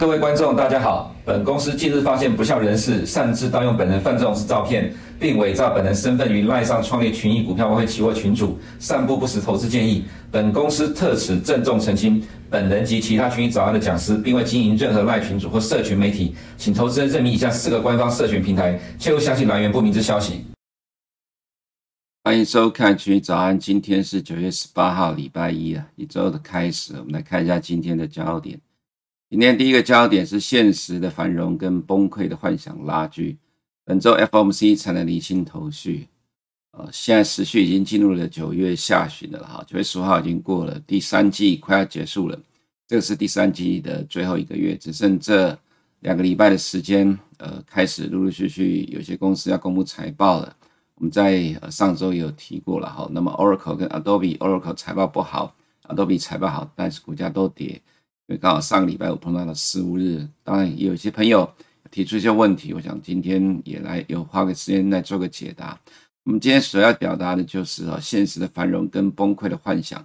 各位观众大家好。本公司近日发现不孝人士擅自盗用本人犯罪事照片。并伪造本人身份于赖上创立群益股票外汇期货群组，散布不实投资建议。本公司特此郑重澄清，本人及其他群益早安的讲师，并未经营任何赖群组或社群媒体，请投资人认明以下四个官方社群平台，切勿相信来源不明之消息。欢迎收看群益早安，今天是九月十八号，礼拜一啊，一周的开始，我们来看一下今天的焦点。今天第一个焦点是现实的繁荣跟崩溃的幻想拉锯。本周 FOMC 才能厘清头绪。呃，现在时序已经进入了九月下旬了哈，九月十五号已经过了，第三季快要结束了。这个是第三季的最后一个月，只剩这两个礼拜的时间，呃，开始陆陆续续有些公司要公布财报了。我们在呃上周有提过了哈，那么 Oracle 跟 Adobe，Oracle 财报不好，Adobe 财报好，但是股价都跌。因为刚好上个礼拜我碰到了十五日，当然有些朋友提出一些问题，我想今天也来有花个时间来做个解答。我们今天所要表达的就是啊，现实的繁荣跟崩溃的幻想。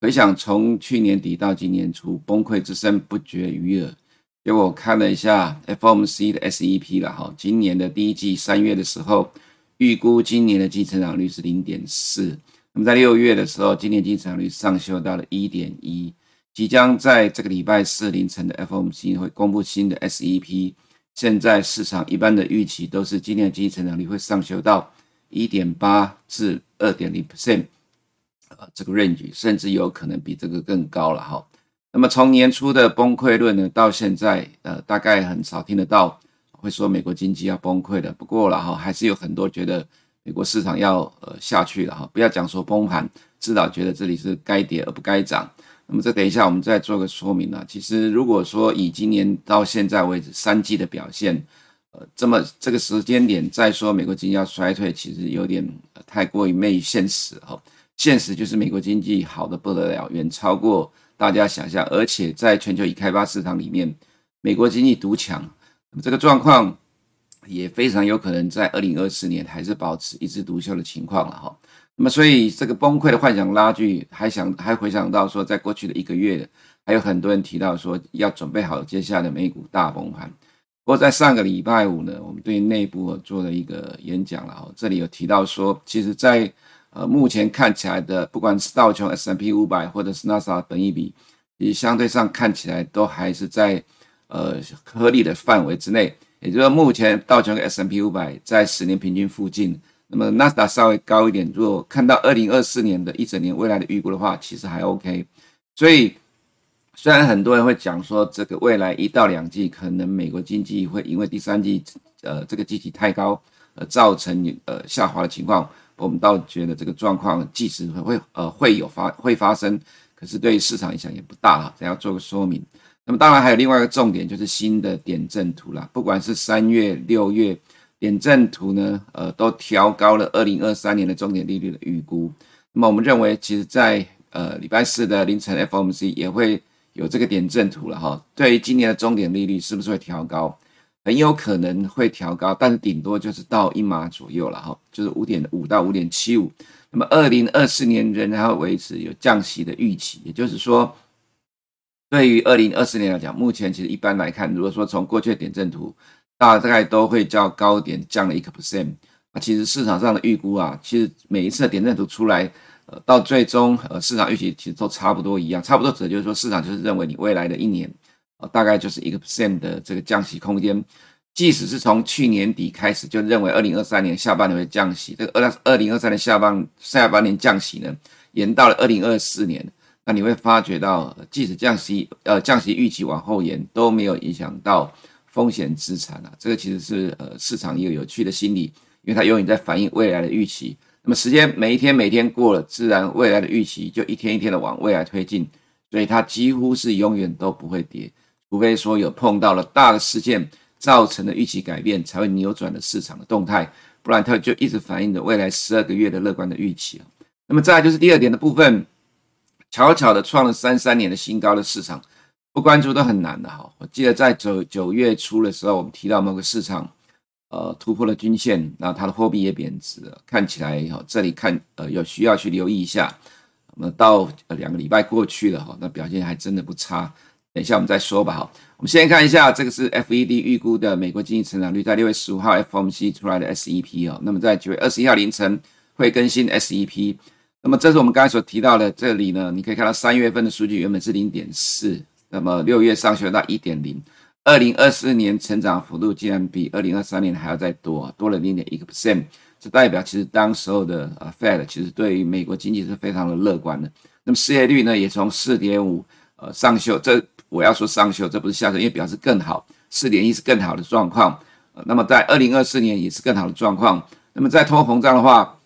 回想从去年底到今年初，崩溃之声不绝于耳。结果我看了一下 FOMC 的 SEP 了哈，今年的第一季三月的时候，预估今年的经济成长率是零点四，那么在六月的时候，今年经济成长率上修到了一点一。即将在这个礼拜四凌晨的 FOMC 会公布新的 SEP，现在市场一般的预期都是今年的经济成长率会上修到一点八至二点零 percent，呃，这个 range 甚至有可能比这个更高了哈。那么从年初的崩溃论呢，到现在呃，大概很少听得到会说美国经济要崩溃的。不过了哈，还是有很多觉得美国市场要呃下去了哈，不要讲说崩盘，至少觉得这里是该跌而不该涨。那么这等一下我们再做个说明啊。其实如果说以今年到现在为止三季的表现，呃，这么这个时间点再说美国经济要衰退，其实有点太过于昧现实哈。现实就是美国经济好的不得了，远超过大家想象，而且在全球已开发市场里面，美国经济独强。那么这个状况也非常有可能在二零二四年还是保持一枝独秀的情况了哈。那么，所以这个崩溃的幻想拉锯，还想还回想到说，在过去的一个月，还有很多人提到说要准备好接下来的美股大崩盘。不过在上个礼拜五呢，我们对内部做了一个演讲了哈，这里有提到说，其实在呃目前看起来的，不管是道琼 s m p 五百或者是纳斯达克本一比，其实相对上看起来都还是在呃合理的范围之内。也就是说，目前道琼 s m p 五百在十年平均附近。那么纳斯达稍微高一点，如果看到二零二四年的一整年未来的预估的话，其实还 OK。所以虽然很多人会讲说，这个未来一到两季可能美国经济会因为第三季呃这个基期太高而造成呃下滑的情况，我们倒觉得这个状况即使会会呃会有发会发生，可是对市场影响也不大哈。等下做个说明。那么当然还有另外一个重点就是新的点阵图啦，不管是三月六月。点阵图呢，呃，都调高了二零二三年的终点利率的预估。那么我们认为，其实在，呃礼拜四的凌晨 FOMC 也会有这个点阵图了哈。对于今年的终点利率是不是会调高？很有可能会调高，但是顶多就是到一码左右了哈，就是五点五到五点七五。那么二零二四年仍然会维持有降息的预期，也就是说，对于二零二四年来讲，目前其实一般来看，如果说从过去的点阵图。大概都会较高点降了一个 percent，啊，其实市场上的预估啊，其实每一次的点阵图出来，呃，到最终呃市场预期其实都差不多一样，差不多指的就是说市场就是认为你未来的一年，呃，大概就是一个 percent 的这个降息空间，即使是从去年底开始就认为二零二三年下半年会降息，这个二二零二三年下半下半年降息呢，延到了二零二四年，那你会发觉到，即使降息呃降息预期往后延都没有影响到。风险资产啊，这个其实是呃市场一个有趣的心理，因为它永远在反映未来的预期。那么时间每一天每天过了，自然未来的预期就一天一天的往未来推进，所以它几乎是永远都不会跌，除非说有碰到了大的事件造成的预期改变，才会扭转了市场的动态，不然它就一直反映着未来十二个月的乐观的预期。那么再来就是第二点的部分，巧巧的创了三三年的新高的市场。不关注都很难的哈。我记得在九九月初的时候，我们提到某个市场，呃，突破了均线，那它的货币也贬值了，看起来哈，这里看呃有需要去留意一下。那么到呃两个礼拜过去了哈，那表现还真的不差。等一下我们再说吧哈。我们先看一下，这个是 FED 预估的美国经济成长率，在六月十五号 FOMC 出来的 SEP 哦。那么在九月二十一号凌晨会更新 SEP。那么这是我们刚才所提到的，这里呢，你可以看到三月份的数据原本是零点四，那么六月上修到一点零。二零二四年成长幅度竟然比二零二三年还要再多，多了零点一个 percent。这代表其实当时候的呃 Fed 其实对于美国经济是非常的乐观的。那么失业率呢也从四点五呃上修，这我要说上修，这不是下修，因为表示更好，四点一是更好的状况。那么在二零二四年也是更好的状况。那么在通膨胀的话，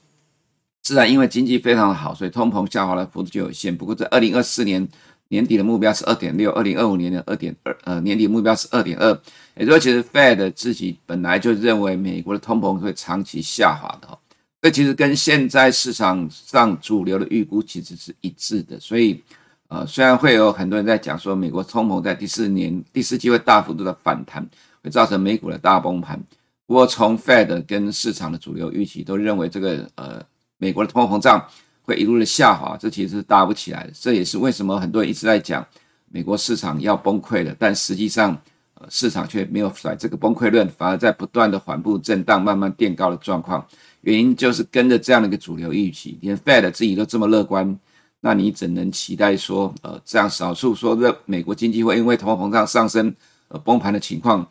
自然因为经济非常的好，所以通膨下滑的幅度就有限。不过在二零二四年年底的目标是二点六，二零二五年的二点二，呃年底目标是二点二。也就是说，其实 Fed 自己本来就认为美国的通膨会长期下滑的，这其实跟现在市场上主流的预估其实是一致的。所以，呃，虽然会有很多人在讲说美国通膨在第四年第四季会大幅度的反弹，会造成美股的大崩盘。不过，从 Fed 跟市场的主流预期都认为这个呃美国的通货膨胀会一路的下滑，这其实是搭不起来的。这也是为什么很多人一直在讲美国市场要崩溃了，但实际上。市场却没有甩这个崩溃论，反而在不断的缓步震荡、慢慢垫高的状况。原因就是跟着这样的一个主流预期，连 Fed 自己都这么乐观，那你怎能期待说，呃，这样少数说的美国经济会因为通货膨胀上升而崩盘的情况，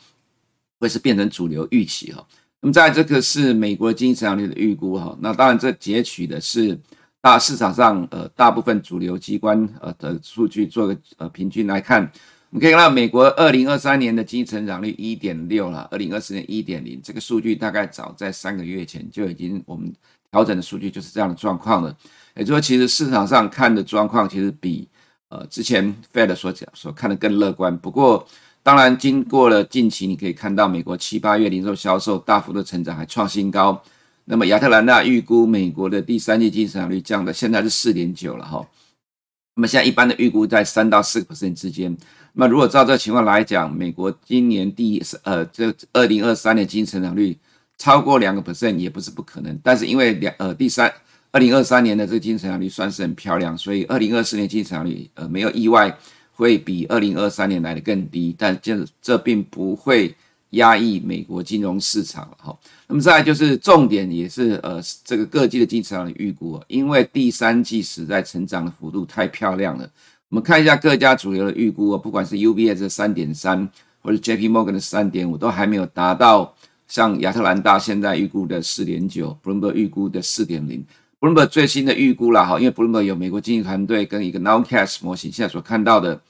会是变成主流预期哈？那么在这个是美国经济成长率的预估哈，那当然这截取的是大市场上呃大部分主流机关呃的数据做个呃平均来看。我们可以看到，美国二零二三年的经济成长率一点六了，二零二四年一点零，这个数据大概早在三个月前就已经我们调整的数据就是这样的状况了。也就是说，其实市场上看的状况其实比呃之前 Fed 所讲所看的更乐观。不过，当然经过了近期，你可以看到美国七八月零售销售大幅的成长，还创新高。那么亚特兰大预估美国的第三季经济成长率降的现在是四点九了哈。那么现在一般的预估在三到四个 percent 之间。那么如果照这个情况来讲，美国今年第一呃这二零二三年经济增长率超过两个 percent 也不是不可能。但是因为两呃第三二零二三年的这个经济增长率算是很漂亮，所以二零二四年经济增长率呃没有意外会比二零二三年来的更低。但这这并不会压抑美国金融市场哈。那么再就是重点也是呃这个各季的经济成长预估，因为第三季实在成长的幅度太漂亮了。我们看一下各家主流的预估啊，不管是 UBS 的三点三，或者 JP Morgan 的三点五，都还没有达到像亚特兰大现在预估的四点九，Bloomberg 预估的四点零。Bloomberg 最新的预估啦，哈，因为 Bloomberg 有美国经济团队跟一个 Nowcast 模型，现在所看到的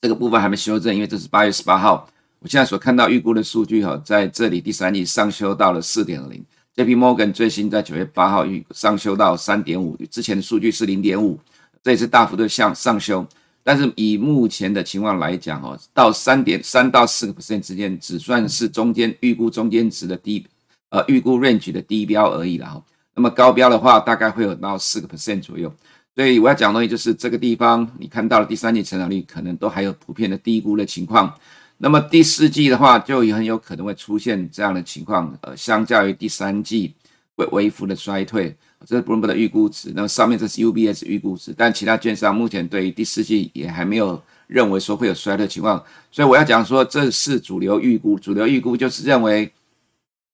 这个部分还没修正，因为这是八月十八号，我现在所看到预估的数据哈，在这里第三季上修到了四点零，JP Morgan 最新在九月八号预上修到三点五，之前的数据是零点五。这也是大幅度向上修，但是以目前的情况来讲，哦，到三点三到四个 percent 之间，只算是中间预估中间值的低，呃，预估 range 的低标而已了哈。那么高标的话，大概会有到四个 percent 左右。所以我要讲的东西就是这个地方，你看到了第三季成长率可能都还有普遍的低估的情况。那么第四季的话，就很有可能会出现这样的情况，呃，相较于第三季会微幅的衰退。这是 Bloomberg 的预估值，那么上面这是 UBS 预估值，但其他券商目前对于第四季也还没有认为说会有衰退情况，所以我要讲说这是主流预估，主流预估就是认为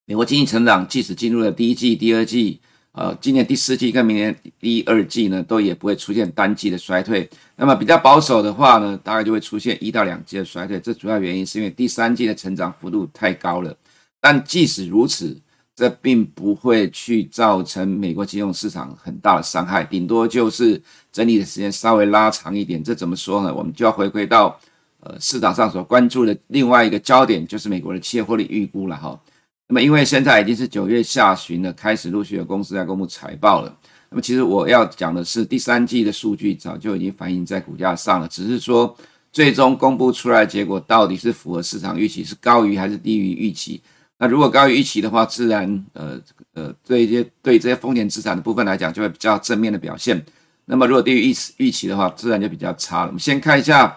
美国经济成长即使进入了第一季、第二季，呃，今年第四季跟明年第二季呢，都也不会出现单季的衰退。那么比较保守的话呢，大概就会出现一到两季的衰退。这主要原因是因为第三季的成长幅度太高了，但即使如此。这并不会去造成美国金融市场很大的伤害，顶多就是整理的时间稍微拉长一点。这怎么说呢？我们就要回归到呃市场上所关注的另外一个焦点，就是美国的企业获利预估了哈。那么因为现在已经是九月下旬了，开始陆续有公司在公布财报了。那么其实我要讲的是，第三季的数据早就已经反映在股价上了，只是说最终公布出来的结果到底是符合市场预期，是高于还是低于预期。那如果高于预期的话，自然呃呃对一些对这些风险资产的部分来讲，就会比较正面的表现。那么如果低于预预期的话，自然就比较差了。我们先看一下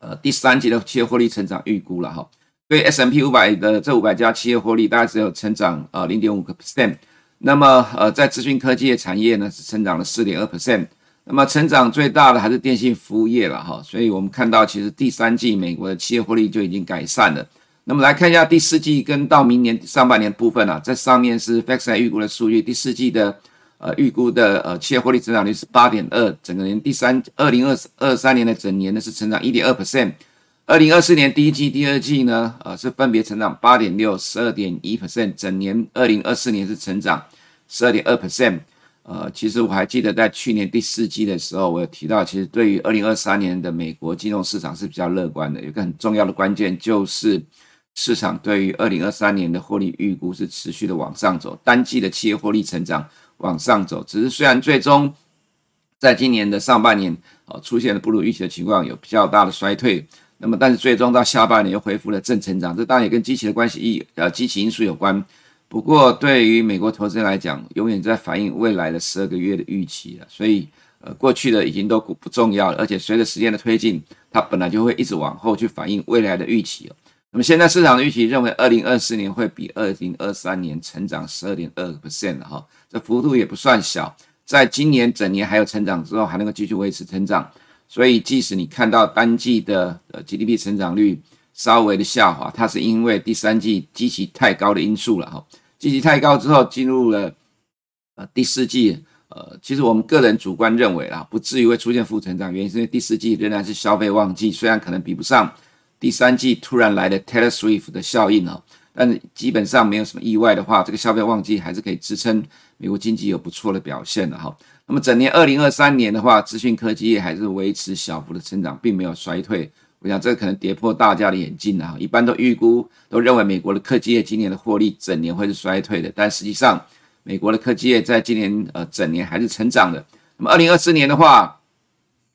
呃第三季的企业获利成长预估了哈。对 S&P 五百的这五百家企业获利大概只有成长呃零点五个 percent。那么呃在资讯科技的产业呢是成长了四点二 percent。那么成长最大的还是电信服务业了哈，所以我们看到其实第三季美国的企业获利就已经改善了。那么来看一下第四季跟到明年上半年部分啊，在上面是 fac 晒预估的数据，第四季的呃预估的呃企业获利增长率是八点二，整个年第三二零二二三年的整年呢是成长一点二 percent，二零二四年第一季、第二季呢呃是分别成长八点六、十二点一 percent，整年二零二四年是成长十二点二 percent。呃，其实我还记得在去年第四季的时候，我有提到，其实对于二零二三年的美国金融市场是比较乐观的。有个很重要的关键就是。市场对于二零二三年的获利预估是持续的往上走，单季的企业获利成长往上走。只是虽然最终在今年的上半年呃出现了不如预期的情况，有比较大的衰退，那么但是最终到下半年又恢复了正成长。这当然也跟机器的关系呃机器因素有关。不过对于美国投资人来讲，永远在反映未来的十二个月的预期了。所以呃过去的已经都不重要了，而且随着时间的推进，它本来就会一直往后去反映未来的预期。那么现在市场的预期认为，二零二四年会比二零二三年成长十二点二个 percent 哈，这幅度也不算小。在今年整年还有成长之后，还能够继续维持成长，所以即使你看到单季的呃 GDP 成长率稍微的下滑，它是因为第三季基期太高的因素了哈，基期太高之后进入了呃第四季，呃，其实我们个人主观认为啦，不至于会出现负成长，原因是因为第四季仍然是消费旺季，虽然可能比不上。第三季突然来的 Taylor Swift 的效应哦，但是基本上没有什么意外的话，这个消费旺季还是可以支撑美国经济有不错的表现的哈。那么整年二零二三年的话，资讯科技业还是维持小幅的成长，并没有衰退。我想这可能跌破大家的眼镜了哈。一般都预估都认为美国的科技业今年的获利整年会是衰退的，但实际上美国的科技业在今年呃整年还是成长的。那么二零二四年的话，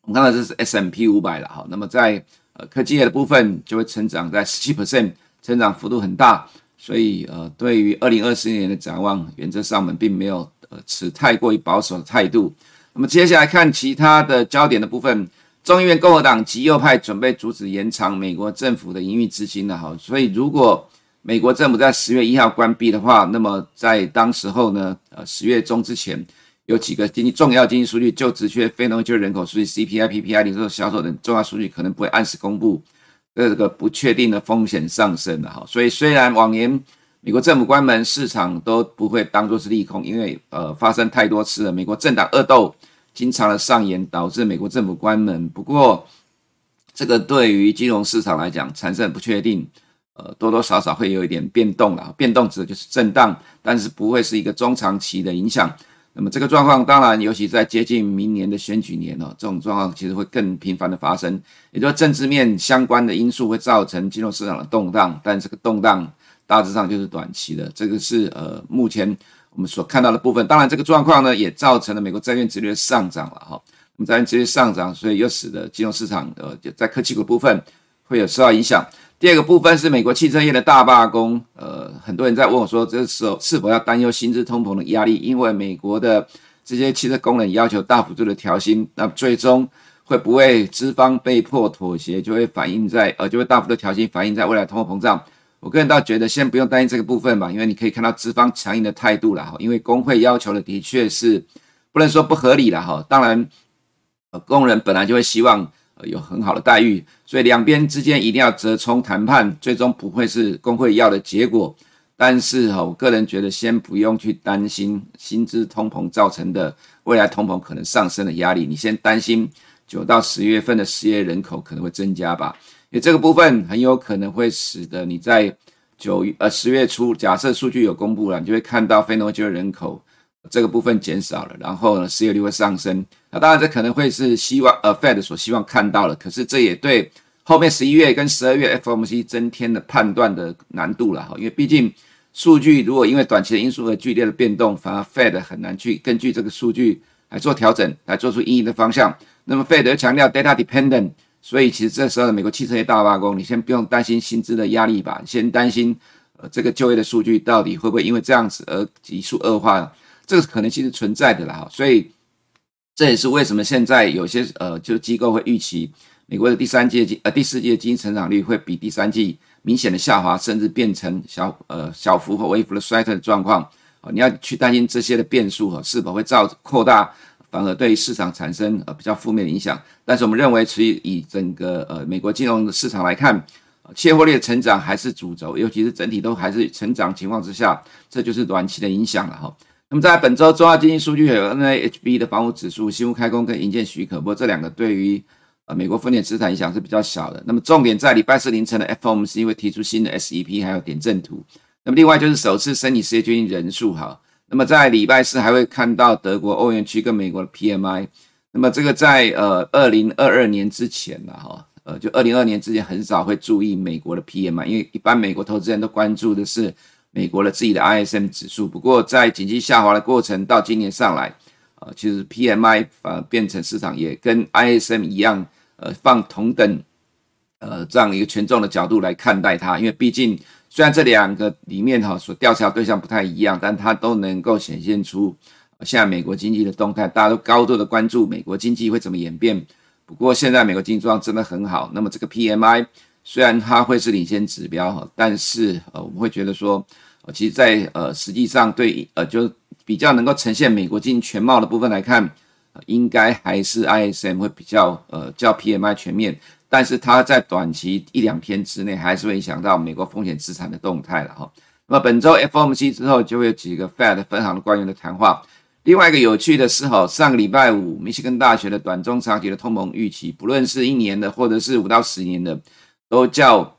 我们看到这是 S M P 五百了哈。那么在呃，科技业的部分就会成长在十七 percent，成长幅度很大，所以呃，对于二零二四年的展望，原则上我们并没有呃持太过于保守的态度。那么接下来看其他的焦点的部分，众议院共和党极右派准备阻止延长美国政府的营运资金了哈，所以如果美国政府在十月一号关闭的话，那么在当时候呢，呃，十月中之前。有几个经济重要经济数据，就职缺、非农就业人口数据、CPI、PPI、零售销售等重要数据可能不会按时公布，这个不确定的风险上升了哈。所以虽然往年美国政府关门，市场都不会当作是利空，因为呃发生太多次了，美国政党恶斗经常的上演，导致美国政府关门。不过这个对于金融市场来讲产生不确定，呃多多少少会有一点变动了，变动指的就是震荡，但是不会是一个中长期的影响。那么这个状况当然，尤其在接近明年的选举年哦，这种状况其实会更频繁的发生。也就是政治面相关的因素会造成金融市场的动荡，但这个动荡大致上就是短期的。这个是呃目前我们所看到的部分。当然，这个状况呢也造成了美国债券殖利率上涨了哈。那么债券殖利率上涨，所以又使得金融市场呃就在科技股部分会有受到影响。第二个部分是美国汽车业的大罢工，呃，很多人在问我说，这时候是否要担忧薪资通膨的压力？因为美国的这些汽车工人要求大幅度的调薪，那最终会不会资方被迫妥协，就会反映在呃，就会大幅度调薪，反映在未来通货膨胀。我个人倒觉得先不用担心这个部分吧，因为你可以看到资方强硬的态度了哈，因为工会要求的的确是不能说不合理了哈，当然，呃，工人本来就会希望。有很好的待遇，所以两边之间一定要折冲谈判，最终不会是工会要的结果。但是哈，我个人觉得先不用去担心薪资通膨造成的未来通膨可能上升的压力，你先担心九到十月份的失业人口可能会增加吧，因为这个部分很有可能会使得你在九呃十月初，假设数据有公布了，你就会看到非农就业人口。这个部分减少了，然后呢，失业率会上升。那当然，这可能会是希望呃，Fed 所希望看到的。可是这也对后面十一月跟十二月 FOMC 增添了判断的难度了哈。因为毕竟数据如果因为短期的因素而剧烈的变动，反而 Fed 很难去根据这个数据来做调整，来做出因应的方向。那么 Fed 强调 data dependent，所以其实这时候的美国汽车业大罢工，你先不用担心薪资的压力吧，先担心呃这个就业的数据到底会不会因为这样子而急速恶化。这个可能性是存在的啦，哈，所以这也是为什么现在有些呃，就机构会预期美国的第三季经呃第四季的经济成长率会比第三季明显的下滑，甚至变成小呃小幅或微幅的衰退的状况。哦，你要去担心这些的变数哈，是否会造扩大反而对市场产生呃比较负面的影响。但是我们认为，其实以整个呃美国金融的市场来看，企业获利的成长还是主轴，尤其是整体都还是成长情况之下，这就是短期的影响了哈。那么在本周重要经济数据有 NAHB 的房屋指数、新屋开工跟营建许可，不过这两个对于呃美国风险资产影响是比较小的。那么重点在礼拜四凌晨的 FOMC 会提出新的 SEP 还有点阵图。那么另外就是首次申请失业救济人数哈。那么在礼拜四还会看到德国、欧元区跟美国的 PMI。那么这个在呃二零二二年之前了哈，呃就二零二二年之前很少会注意美国的 PMI，因为一般美国投资人都关注的是。美国的自己的 ISM 指数，不过在经济下滑的过程到今年上来，呃，其实 PMI 反而变成市场也跟 ISM 一样，呃，放同等，呃，这样一个权重的角度来看待它，因为毕竟虽然这两个里面哈所调查对象不太一样，但它都能够显现出现在美国经济的动态，大家都高度的关注美国经济会怎么演变。不过现在美国经济状况真的很好，那么这个 PMI 虽然它会是领先指标哈，但是呃，我们会觉得说。其实在，呃，实际上对呃，就比较能够呈现美国经济全貌的部分来看，应该还是 ISM 会比较呃较 PMI 全面，但是它在短期一两天之内还是会影响到美国风险资产的动态了哈。那么本周 FOMC 之后就会有几个 Fed 分行的官员的谈话。另外一个有趣的是哈，上个礼拜五，密歇根大学的短中长期的通膨预期，不论是一年的或者是五到十年的，都较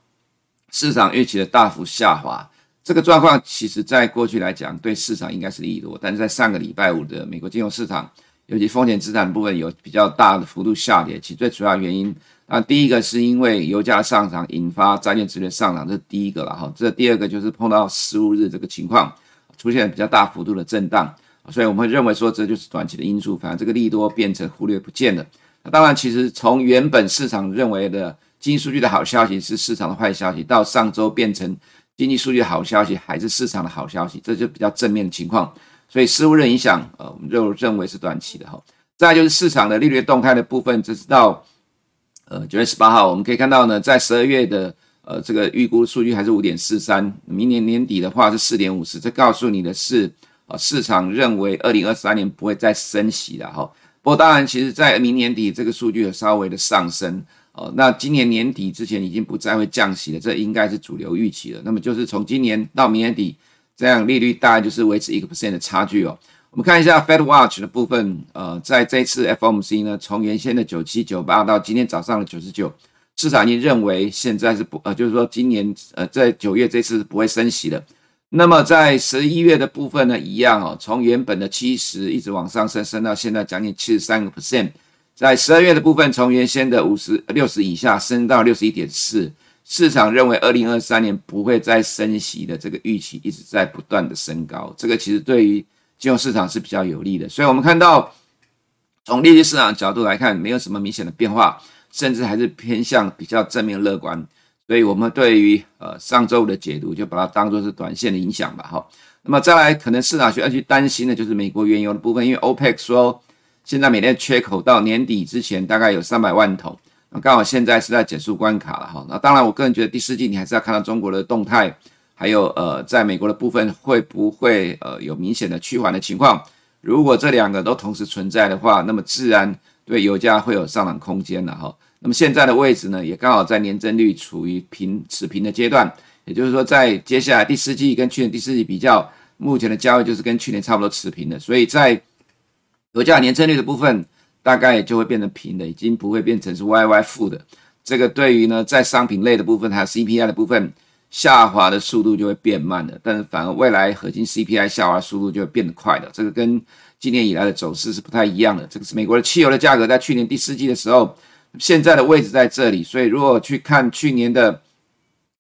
市场预期的大幅下滑。这个状况其实，在过去来讲，对市场应该是利多，但是在上个礼拜五的美国金融市场，尤其风险资产部分有比较大的幅度下跌。其最主要原因，那第一个是因为油价上涨引发债券殖利率上涨，这是第一个了哈。这第二个就是碰到十五日这个情况，出现比较大幅度的震荡，所以我们会认为说这就是短期的因素，反而这个利多变成忽略不见了。那当然，其实从原本市场认为的经济数据的好消息是市场的坏消息，到上周变成。经济数据的好消息还是市场的好消息，这就比较正面的情况，所以失误的影响，呃，我们就认为是短期的哈。再就是市场的利率动态的部分，这是到呃九月十八号，我们可以看到呢，在十二月的呃这个预估数据还是五点四三，明年年底的话是四点五十，这告诉你的是，呃，市场认为二零二三年不会再升息了哈。不过当然，其实在明年底这个数据有稍微的上升。哦，那今年年底之前已经不再会降息了，这应该是主流预期了。那么就是从今年到明年底，这样利率大概就是维持一个 percent 的差距哦。我们看一下 Fed Watch 的部分，呃，在这次 FOMC 呢，从原先的九七九八到今天早上的九十九，市场已经认为现在是不呃，就是说今年呃在九月这次是不会升息的。那么在十一月的部分呢，一样哦，从原本的七十一直往上升，升到现在将近七十三个 percent。在十二月的部分，从原先的五十六十以下升到六十一点四，市场认为二零二三年不会再升息的这个预期一直在不断的升高，这个其实对于金融市场是比较有利的。所以，我们看到从利率市场角度来看，没有什么明显的变化，甚至还是偏向比较正面乐观。所以，我们对于呃上周五的解读就把它当做是短线的影响吧。哈，那么再来，可能市场需要去担心的就是美国原油的部分，因为 OPEC 说。现在每天缺口到年底之前大概有三百万桶，那刚好现在是在减速关卡了哈。那当然，我个人觉得第四季你还是要看到中国的动态，还有呃，在美国的部分会不会呃有明显的趋缓的情况。如果这两个都同时存在的话，那么自然对油价会有上涨空间了哈。那么现在的位置呢，也刚好在年增率处于平持平的阶段，也就是说，在接下来第四季跟去年第四季比较，目前的价位就是跟去年差不多持平的，所以在。油价年增率的部分大概也就会变成平的，已经不会变成是 YY 负的。这个对于呢，在商品类的部分还有 CPI 的部分下滑的速度就会变慢了，但是反而未来核心 CPI 下滑速度就会变得快的。这个跟今年以来的走势是不太一样的。这个是美国的汽油的价格在去年第四季的时候，现在的位置在这里，所以如果去看去年的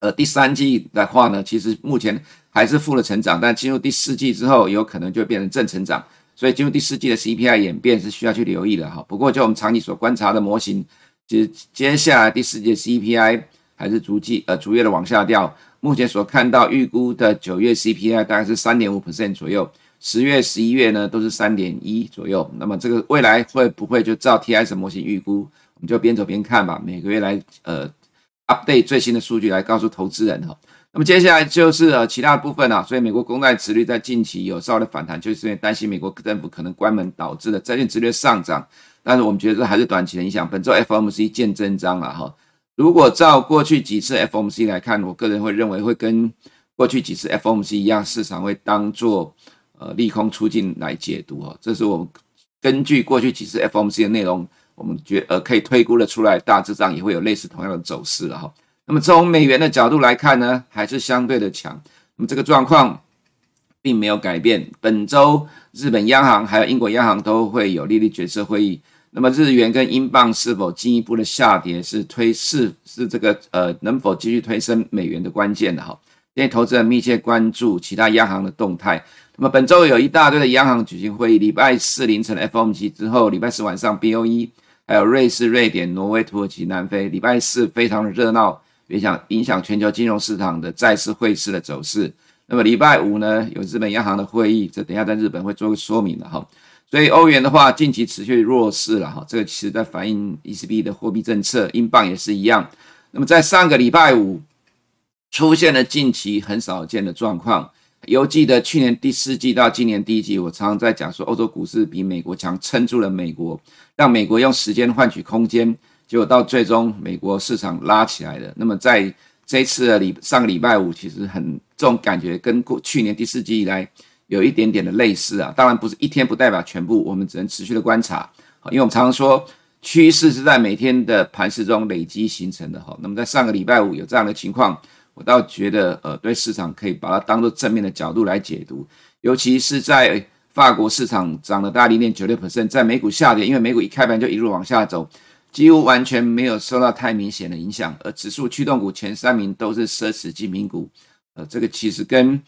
呃第三季的话呢，其实目前还是负的成长，但进入第四季之后，有可能就变成正成长。所以进入第四季的 CPI 演变是需要去留意的哈。不过就我们长期所观察的模型，其实接下来第四季的 CPI 还是逐季呃逐月的往下掉。目前所看到预估的九月 CPI 大概是三点五 percent 左右，十月、十一月呢都是三点一左右。那么这个未来会不会就照 TIS 模型预估？我们就边走边看吧。每个月来呃 update 最新的数据来告诉投资人哈。那么接下来就是呃其他部分啊，所以美国公债殖率在近期有稍微的反弹，就是因为担心美国政府可能关门导致的债券殖率上涨。但是我们觉得这还是短期的影响。本周 FOMC 见真章了哈。如果照过去几次 FOMC 来看，我个人会认为会跟过去几次 FOMC 一样，市场会当做呃利空出尽来解读哈。这是我们根据过去几次 FOMC 的内容，我们觉呃可以推估的出来，大致上也会有类似同样的走势了哈。那么从美元的角度来看呢，还是相对的强。那么这个状况并没有改变。本周日本央行还有英国央行都会有利率决策会议。那么日元跟英镑是否进一步的下跌，是推是是这个呃能否继续推升美元的关键的哈。因为投资人密切关注其他央行的动态。那么本周有一大堆的央行举行会议，礼拜四凌晨的 FOMC 之后，礼拜四晚上 BOE，还有瑞士、瑞典、挪威、土耳其、南非，礼拜四非常的热闹，影响影响全球金融市场的债市汇市的走势。那么礼拜五呢，有日本央行的会议，这等下在日本会做个说明的哈。所以欧元的话，近期持续弱势了哈，这个其实在反映 ECB 的货币政策，英镑也是一样。那么在上个礼拜五出现了近期很少见的状况，犹记得去年第四季到今年第一季，我常常在讲说欧洲股市比美国强，撑住了美国，让美国用时间换取空间，结果到最终美国市场拉起来了。那么在这次的礼上个礼拜五，其实很这种感觉跟过去年第四季以来。有一点点的类似啊，当然不是一天不代表全部，我们只能持续的观察，因为我们常常说趋势是在每天的盘势中累积形成的哈。那么在上个礼拜五有这样的情况，我倒觉得呃对市场可以把它当做正面的角度来解读，尤其是在法国市场涨了大概零点九六 percent，在美股下跌，因为美股一开盘就一路往下走，几乎完全没有受到太明显的影响，而指数驱动股前三名都是奢侈精品股，呃，这个其实跟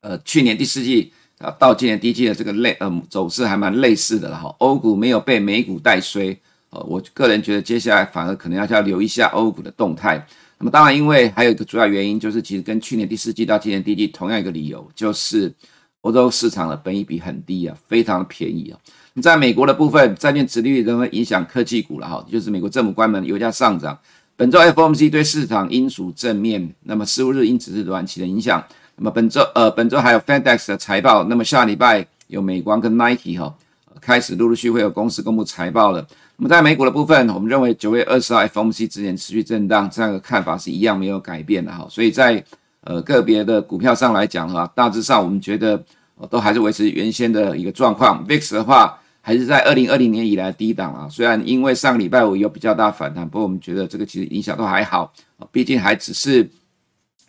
呃，去年第四季啊，到今年第一季的这个类呃走势还蛮类似的了哈。欧股没有被美股带衰，呃，我个人觉得接下来反而可能要要留意一下欧股的动态。那么当然，因为还有一个主要原因，就是其实跟去年第四季到今年第一季同样一个理由，就是欧洲市场的本益比很低啊，非常的便宜啊。你在美国的部分，债券殖利率仍会影响科技股了哈，就是美国政府关门，油价上涨。本周 FOMC 对市场因素正面，那么十五日因此是短期的影响。那么本周呃，本周还有 FedEx 的财报。那么下礼拜有美光跟 Nike 哈、开始陆陆续会有公司公布财报了。那么在美股的部分，我们认为九月二十号 FOMC 之前持续震荡，这样的看法是一样没有改变的哈。所以在呃个别的股票上来讲的话，大致上我们觉得都还是维持原先的一个状况。VIX 的话还是在二零二零年以来低档啊，虽然因为上个礼拜五有比较大反弹，不过我们觉得这个其实影响都还好，毕竟还只是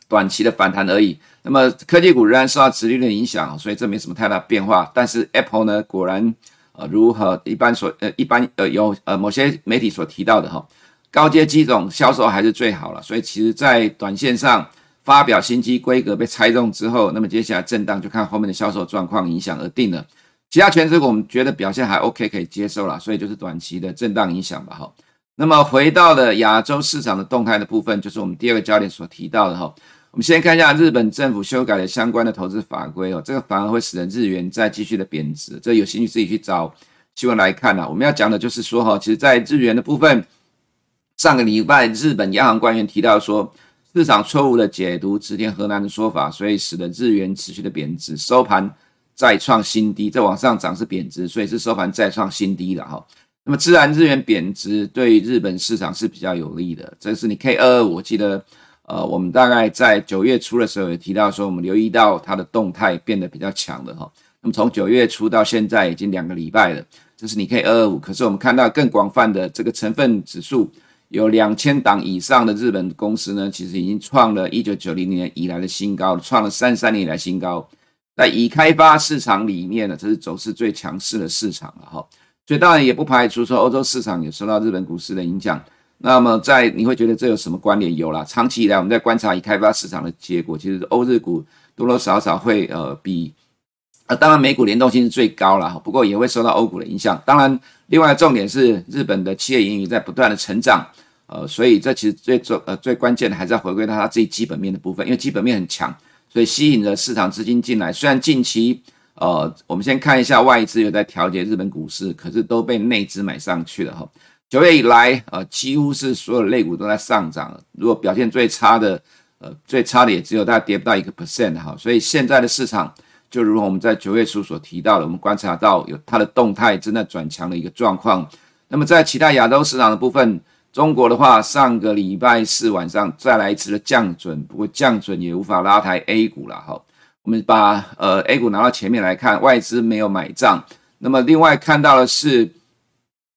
短期的反弹而已。那么科技股仍然受到殖利率的影响，所以这没什么太大变化。但是 Apple 呢，果然呃，如何一般所呃一般呃有呃某些媒体所提到的哈，高阶机种销售还是最好了。所以其实，在短线上发表新机规格被猜中之后，那么接下来震荡就看后面的销售状况影响而定了。其他权值股我们觉得表现还 OK，可以接受了。所以就是短期的震荡影响吧哈。那么回到了亚洲市场的动态的部分，就是我们第二个焦点所提到的哈。我们先看一下日本政府修改的相关的投资法规哦，这个反而会使得日元再继续的贬值。这有兴趣自己去找新闻来看呐。我们要讲的就是说哈，其实，在日元的部分，上个礼拜日本央行官员提到说，市场错误的解读植田河南的说法，所以使得日元持续的贬值，收盘再创新低。这往上涨是贬值，所以是收盘再创新低的哈。那么自然日元贬值对日本市场是比较有利的。这是你 K 二二五，我记得。呃，我们大概在九月初的时候也提到说，我们留意到它的动态变得比较强的哈。那么从九月初到现在已经两个礼拜了，这是你 K 二二五。可是我们看到更广泛的这个成分指数，有两千档以上的日本公司呢，其实已经创了一九九零年以来的新高，创了三三年以来新高。在已开发市场里面呢，这是走势最强势的市场了哈。所以当然也不排除说欧洲市场也受到日本股市的影响。那么，在你会觉得这有什么关联？有啦，长期以来我们在观察已开发市场的结果，其实欧日股多多少少会呃比当然美股联动性是最高了，不过也会受到欧股的影响。当然，另外重点是日本的企业盈余在不断的成长，呃，所以这其实最重呃最关键的还是要回归到它自己基本面的部分，因为基本面很强，所以吸引了市场资金进来。虽然近期呃，我们先看一下外资有在调节日本股市，可是都被内资买上去了哈。九月以来，呃，几乎是所有类股都在上涨。如果表现最差的，呃，最差的也只有大概跌不到一个 percent 哈。所以现在的市场，就如我们在九月初所提到的，我们观察到有它的动态正在转强的一个状况。那么在其他亚洲市场的部分，中国的话，上个礼拜四晚上再来一次的降准，不过降准也无法拉抬 A 股了哈。我们把呃 A 股拿到前面来看，外资没有买账。那么另外看到的是，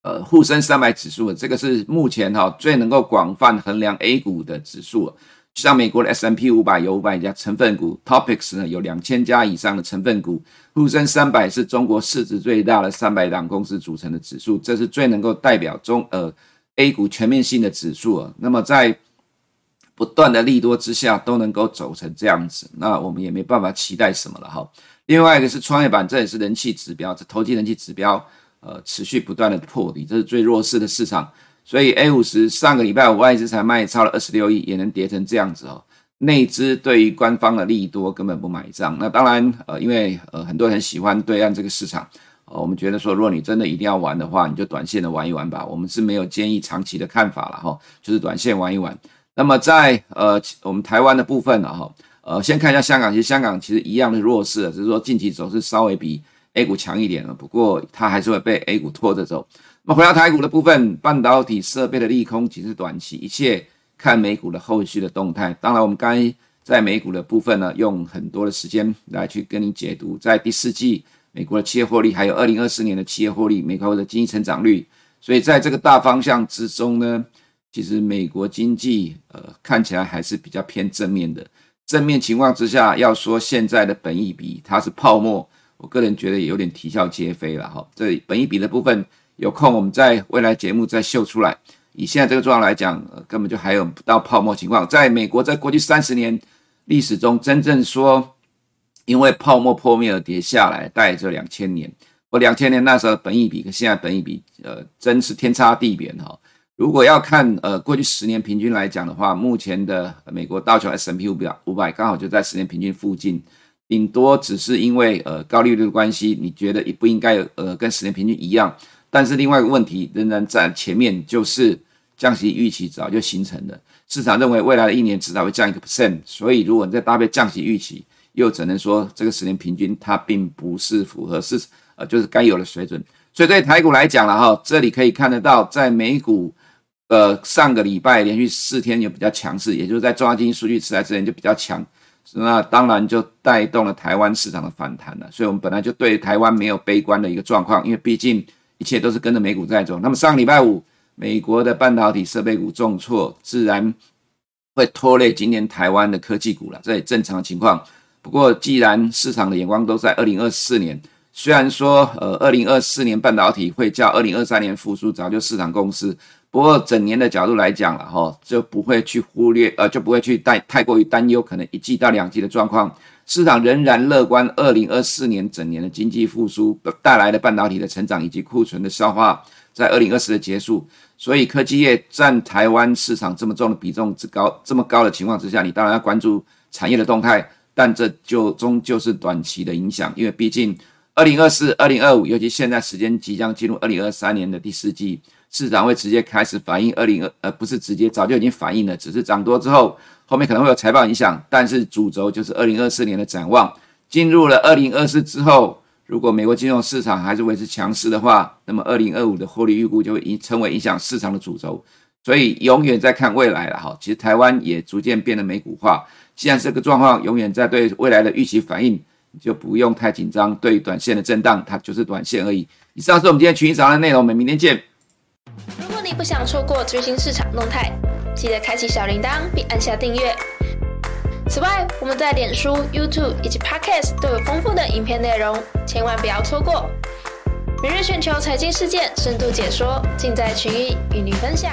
呃沪深三百指数，这个是目前哈最能够广泛衡量 A 股的指数。像美国的 S M P 五百有五百家成分股，Topics 呢有两千家以上的成分股，沪深三百是中国市值最大的三百档公司组成的指数，这是最能够代表中呃 A 股全面性的指数啊。那么在不断的利多之下都能够走成这样子，那我们也没办法期待什么了哈。另外一个是创业板，这也是人气指标，这投机人气指标，呃，持续不断的破底，这是最弱势的市场。所以 A 五十上个礼拜五外资才卖超了二十六亿，也能跌成这样子哦。内资对于官方的利多根本不买账。那当然，呃，因为呃很多人喜欢对岸这个市场，呃，我们觉得说，如果你真的一定要玩的话，你就短线的玩一玩吧。我们是没有建议长期的看法了哈，就是短线玩一玩。那么在呃我们台湾的部分呢哈，呃先看一下香港，其实香港其实一样的弱势，只是说近期走势稍微比 A 股强一点了，不过它还是会被 A 股拖着走。那么回到台股的部分，半导体设备的利空只是短期，一切看美股的后续的动态。当然，我们刚才在美股的部分呢，用很多的时间来去跟你解读，在第四季美国的企业获利，还有二零二四年的企业获利，美国的经济成长率。所以在这个大方向之中呢。其实美国经济呃看起来还是比较偏正面的，正面情况之下，要说现在的本益比它是泡沫，我个人觉得也有点啼笑皆非了哈。这本益比的部分有空我们在未来节目再秀出来。以现在这个状况来讲，呃，根本就还有不到泡沫情况。在美国，在过去三十年历史中，真正说因为泡沫破灭而跌下来，大概就两千年。我两千年那时候本益比跟现在本益比，呃，真是天差地别哈。如果要看呃过去十年平均来讲的话，目前的美国道琼 S&P 五百五百刚好就在十年平均附近，顶多只是因为呃高利率的关系，你觉得也不应该呃跟十年平均一样。但是另外一个问题仍然在前面，就是降息预期早就形成了，市场认为未来的一年至少会降一个 percent，所以如果你再搭配降息预期，又只能说这个十年平均它并不是符合市呃就是该有的水准。所以对台股来讲了哈，这里可以看得到在美股。呃，上个礼拜连续四天有比较强势，也就是在中央经济数据出来之前就比较强，那当然就带动了台湾市场的反弹了。所以，我们本来就对台湾没有悲观的一个状况，因为毕竟一切都是跟着美股在走。那么上个礼拜五，美国的半导体设备股重挫，自然会拖累今年台湾的科技股了，这也正常情况。不过，既然市场的眼光都在二零二四年，虽然说呃二零二四年半导体会较二零二三年复苏，早就市场共识。不过整年的角度来讲了哈，就不会去忽略，呃，就不会去带太过于担忧可能一季到两季的状况。市场仍然乐观，二零二四年整年的经济复苏带来的半导体的成长以及库存的消化，在二零二四的结束。所以科技业占台湾市场这么重的比重之高，这么高的情况之下，你当然要关注产业的动态，但这就终究是短期的影响，因为毕竟二零二四、二零二五，尤其现在时间即将进入二零二三年的第四季。市场会直接开始反映二零二，呃，不是直接，早就已经反映了，只是涨多之后，后面可能会有财报影响，但是主轴就是二零二四年的展望。进入了二零二四之后，如果美国金融市场还是维持强势的话，那么二零二五的获利预估就会影成为影响市场的主轴。所以永远在看未来了哈。其实台湾也逐渐变得美股化，既然这个状况永远在对未来的预期反应，你就不用太紧张。对短线的震荡，它就是短线而已。以上是我们今天群益早安的内容，我们明天见。如果你不想错过最新市场动态，记得开启小铃铛并按下订阅。此外，我们在脸书、YouTube 以及 Podcast 都有丰富的影片内容，千万不要错过。每日全球财经事件深度解说，尽在群益与您分享。